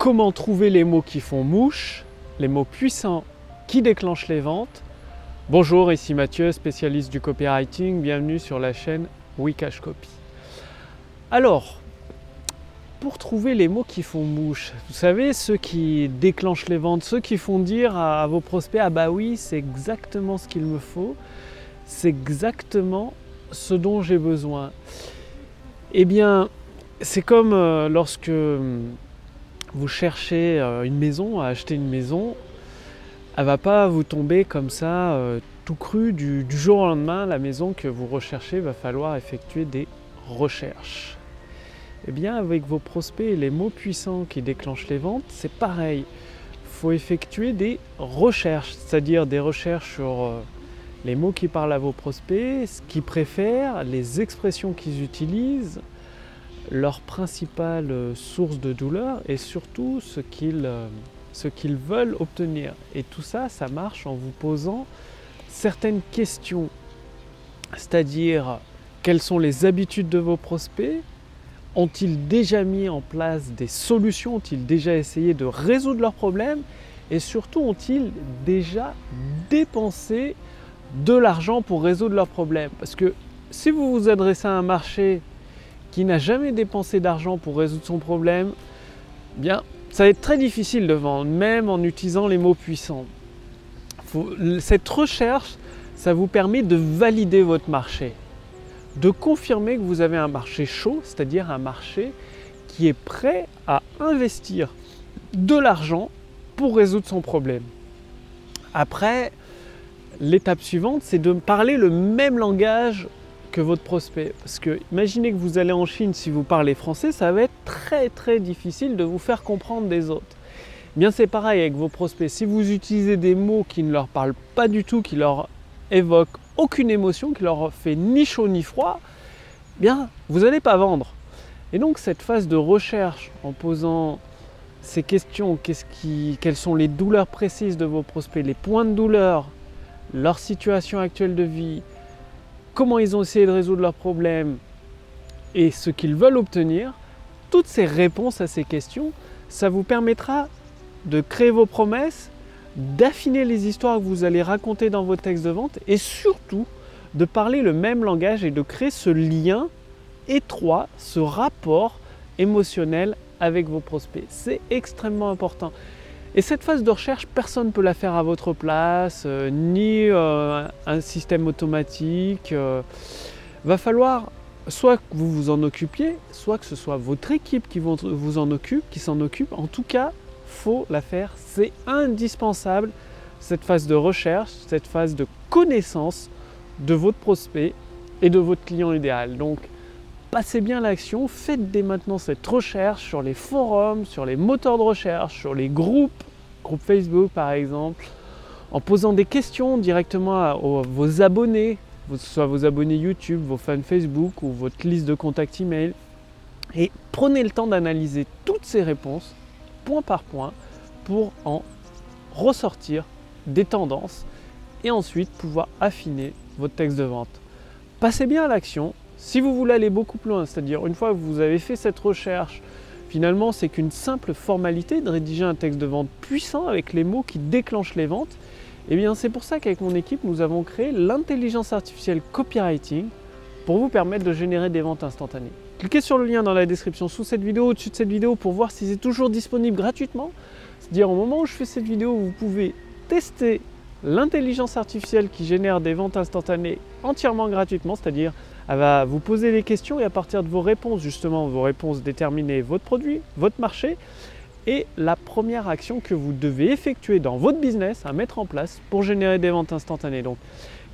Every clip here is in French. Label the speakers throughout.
Speaker 1: comment trouver les mots qui font mouche, les mots puissants qui déclenchent les ventes. Bonjour, ici Mathieu, spécialiste du copywriting. Bienvenue sur la chaîne Wikash Copy. Alors, pour trouver les mots qui font mouche, vous savez, ceux qui déclenchent les ventes, ceux qui font dire à, vos prospects Ah bah oui, c'est exactement ce qu'il me faut, c'est exactement ce dont j'ai besoin. Eh bien, c'est comme euh, lorsque hum, vous cherchez euh, une maison, à acheter une maison, elle va pas vous tomber comme ça euh, tout cru du, jour au lendemain. La maison que vous recherchez va falloir effectuer des recherches. Eh bien, avec vos prospects les mots puissants qui déclenchent les ventes, c'est pareil. Il faut effectuer des recherches, c'est-à-dire des recherches sur les mots qui parlent à vos prospects, ce qu'ils préfèrent, les expressions qu'ils utilisent, leur principale source de douleur et surtout ce qu'ils, euh, ce qu'ils veulent obtenir. Et tout ça, ça marche en vous posant certaines questions, c'est-à-dire quelles sont les habitudes de vos prospects, ont-ils déjà mis en place des solutions, ont-ils déjà essayé de résoudre leurs problèmes? Et surtout ont-ils déjà dépensé de l'argent pour résoudre leurs problèmes? Parce que si vous vous adressez à un marché qui n'a jamais dépensé d'argent pour résoudre son problème, bien, ça va être très difficile de vendre, même en utilisant les mots puissants. cette recherche, ça vous permet de valider votre marché, de confirmer que vous avez un marché chaud, c'est-à-dire un marché qui est prêt à investir de l'argent pour résoudre son problème. Après, l'étape suivante, c'est de parler le même langage que votre prospect. Parce que imaginez que vous allez en Chine, si vous parlez français, ça va être très très difficile de vous faire comprendre des autres. Bien c'est pareil avec vos prospects. Si vous utilisez des mots qui ne leur parlent pas du tout, qui leur évoquent aucune émotion, qui leur fait ni chaud ni froid, bien vous n'allez pas vendre. Et donc cette phase de recherche en posant ces questions, qui, quelles sont les douleurs précises de vos prospects, les points de douleur, leur situation actuelle de vie, comment ils ont essayé de résoudre leurs problèmes et ce qu'ils veulent obtenir, toutes ces réponses à ces questions, ça vous permettra de créer vos promesses, d'affiner les histoires que vous allez raconter dans vos textes de vente et surtout de parler le même langage et de créer ce lien étroit, ce rapport émotionnel avec vos prospects. C'est extrêmement important. Et cette phase de recherche, personne ne peut la faire à votre place, euh, ni euh, un système automatique. Euh. va falloir soit que vous vous en occupiez, soit que ce soit votre équipe qui vous en occupe, qui s'en occupe. En tout cas, faut la faire. C'est indispensable cette phase de recherche, cette phase de connaissance de votre prospect et de votre client idéal. Donc, passez bien l'action, faites dès maintenant cette recherche sur les forums, sur les moteurs de recherche, sur les groupes, groupes Facebook par exemple, en posant des questions directement à, vos abonnés, soit vos abonnés YouTube, vos fans Facebook ou votre liste de contacts email. Et prenez le temps d'analyser toutes ces réponses, point par point, pour en ressortir des tendances et ensuite pouvoir affiner votre texte de vente. Passez bien à l'action, si vous voulez aller beaucoup plus loin, c'est-à-dire une fois que vous avez fait cette recherche, finalement c'est qu'une simple formalité de rédiger un texte de vente puissant avec les mots qui déclenchent les ventes, et eh bien c'est pour ça qu'avec mon équipe nous avons créé l'intelligence artificielle copywriting pour vous permettre de générer des ventes instantanées. Cliquez sur le lien dans la description sous cette vidéo, au-dessus de cette vidéo pour voir si c'est toujours disponible gratuitement. C'est-à-dire au moment où je fais cette vidéo, vous pouvez tester l'intelligence artificielle qui génère des ventes instantanées entièrement gratuitement, c'est-à-dire elle va vous poser des questions et à partir de vos réponses, justement, vos réponses déterminer votre produit, votre marché et la première action que vous devez effectuer dans votre business à mettre en place pour générer des ventes instantanées. Donc,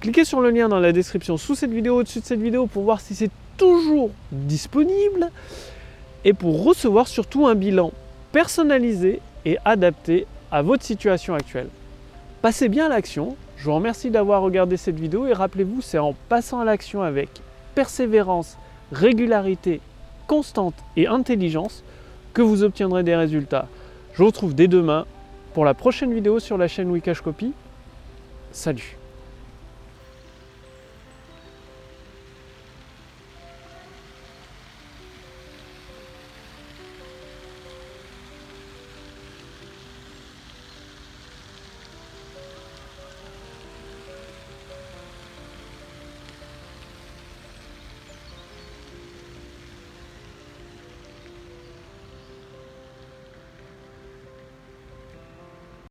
Speaker 1: cliquez sur le lien dans la description sous cette vidéo, au-dessus de cette vidéo pour voir si c'est toujours disponible et pour recevoir surtout un bilan personnalisé et adapté à votre situation actuelle. Passez bien à l'action. Je vous remercie d'avoir regardé cette vidéo et rappelez-vous, c'est en passant à l'action avec persévérance, régularité, constante et intelligence que vous obtiendrez des résultats. Je vous retrouve dès demain pour la prochaine vidéo sur la chaîne Wikash Copy. Salut